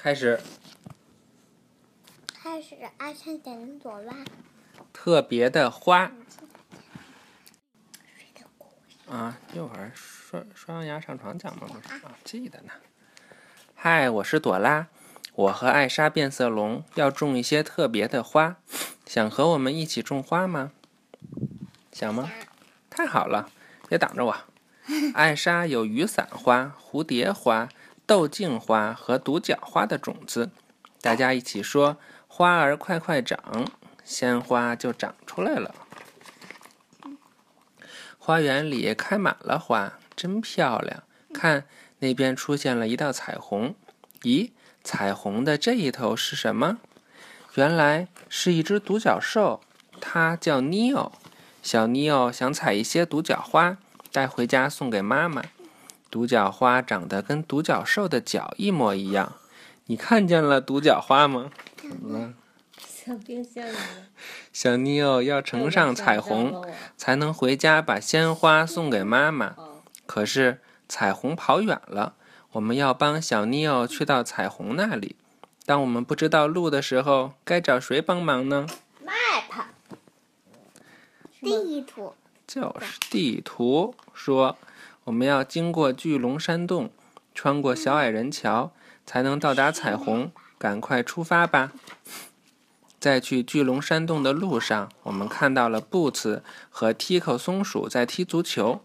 开始。开始，爱上点的朵拉。特别的花。啊，一会儿刷刷完牙上床讲吗？不是啊，记得呢。嗨，我是朵拉，我和艾莎变色龙要种一些特别的花，想和我们一起种花吗？想吗？太好了，别挡着我。艾莎有雨伞花、蝴蝶花、豆茎花和独角花的种子，大家一起说：“花儿快快长，鲜花就长出来了。”花园里开满了花，真漂亮！看，那边出现了一道彩虹。咦，彩虹的这一头是什么？原来是一只独角兽，它叫尼奥。小尼奥想采一些独角花，带回家送给妈妈。独角花长得跟独角兽的脚一模一样。你看见了独角花吗？怎么了？小尼欧要乘上彩虹，才能回家把鲜花送给妈妈。可是彩虹跑远了，我们要帮小尼欧去到彩虹那里。当我们不知道路的时候，该找谁帮忙呢？Map，地图。就是地图说，我们要经过巨龙山洞，穿过小矮人桥，才能到达彩虹。赶快出发吧！在去巨龙山洞的路上，我们看到了布茨和 Tico 松鼠在踢足球。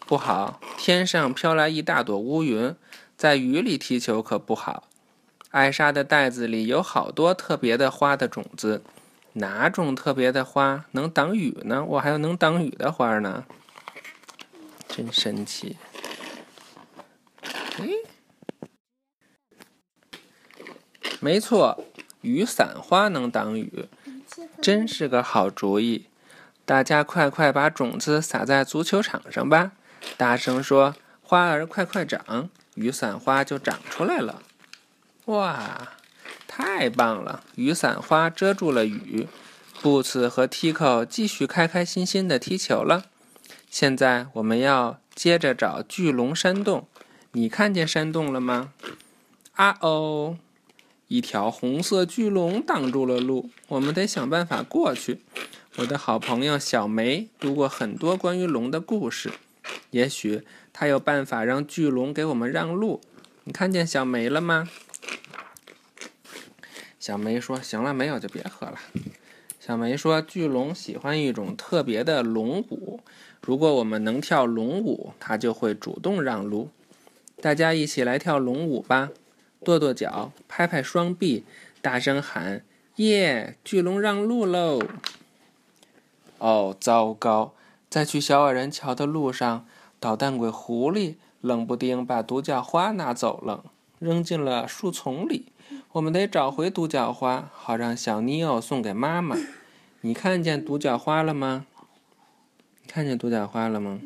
不好，天上飘来一大朵乌云，在雨里踢球可不好。艾莎的袋子里有好多特别的花的种子，哪种特别的花能挡雨呢？我还有能挡雨的花呢，真神奇！哎，没错。雨伞花能挡雨，真是个好主意！大家快快把种子撒在足球场上吧！大声说：“花儿快快长，雨伞花就长出来了！”哇，太棒了！雨伞花遮住了雨，布茨和 Tico 继续开开心心的踢球了。现在我们要接着找巨龙山洞，你看见山洞了吗？啊哦！一条红色巨龙挡住了路，我们得想办法过去。我的好朋友小梅读过很多关于龙的故事，也许她有办法让巨龙给我们让路。你看见小梅了吗？小梅说：“行了，没有就别喝了。”小梅说：“巨龙喜欢一种特别的龙舞，如果我们能跳龙舞，它就会主动让路。大家一起来跳龙舞吧！”跺跺脚，拍拍双臂，大声喊：“耶！巨龙让路喽！”哦，糟糕！在去小矮人桥的路上，捣蛋鬼狐狸冷不丁把独角花拿走了，扔进了树丛里。我们得找回独角花，好让小尼奥送给妈妈。你看见独角花了吗？看见独角花了吗？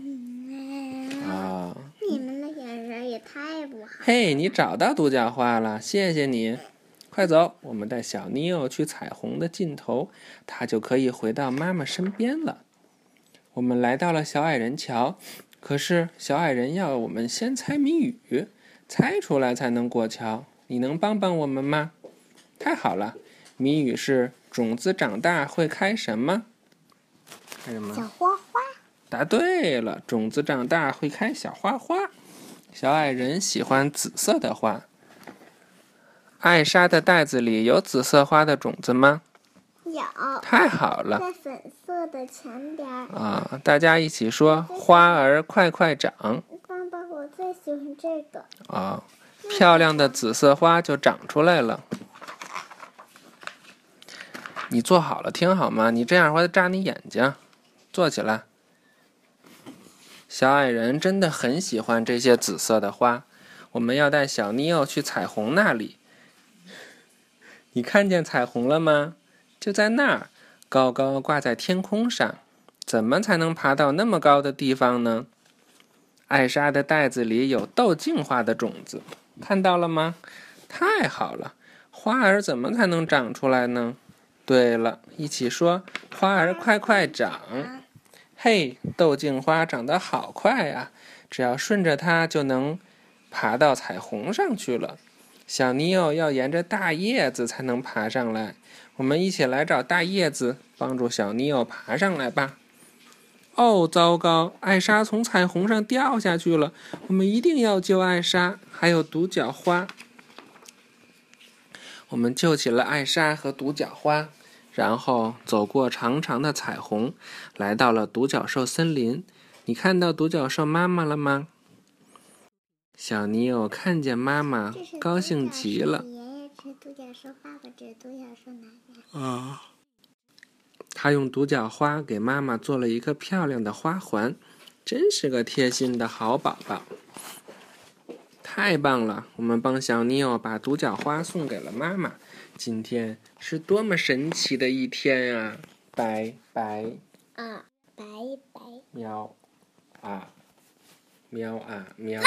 啊！你们的眼神也太不好。嘿，你找到独角花了，谢谢你。快走，我们带小尼奥去彩虹的尽头，他就可以回到妈妈身边了。我们来到了小矮人桥，可是小矮人要我们先猜谜语，猜出来才能过桥。你能帮帮我们吗？太好了，谜语是：种子长大会开什么？开什么？小花花。答对了，种子长大会开小花花。小矮人喜欢紫色的花。艾莎的袋子里有紫色花的种子吗？有。太好了。在粉色的前边。啊！大家一起说：“花儿快快长。”爸爸，我最喜欢这个。啊！漂亮的紫色花就长出来了。你坐好了听好吗？你这样会扎你眼睛。坐起来。小矮人真的很喜欢这些紫色的花。我们要带小尼欧去彩虹那里。你看见彩虹了吗？就在那儿，高高挂在天空上。怎么才能爬到那么高的地方呢？艾莎的袋子里有豆茎花的种子，看到了吗？太好了！花儿怎么才能长出来呢？对了，一起说：花儿快快长。嘿，豆茎花长得好快呀！只要顺着它，就能爬到彩虹上去了。小尼奥要沿着大叶子才能爬上来。我们一起来找大叶子，帮助小尼奥爬上来吧。哦，糟糕！艾莎从彩虹上掉下去了。我们一定要救艾莎，还有独角花。我们救起了艾莎和独角花，然后走过长长的彩虹，来到了独角兽森林。你看到独角兽妈妈了吗？小尼友看见妈妈，高兴极了。爷爷是独角兽爸爸，这是独角兽奶奶。啊。他用独角花给妈妈做了一个漂亮的花环，真是个贴心的好宝宝。太棒了！我们帮小尼奥把独角花送给了妈妈。今天是多么神奇的一天啊！拜拜。啊，拜拜。喵，啊，喵啊喵。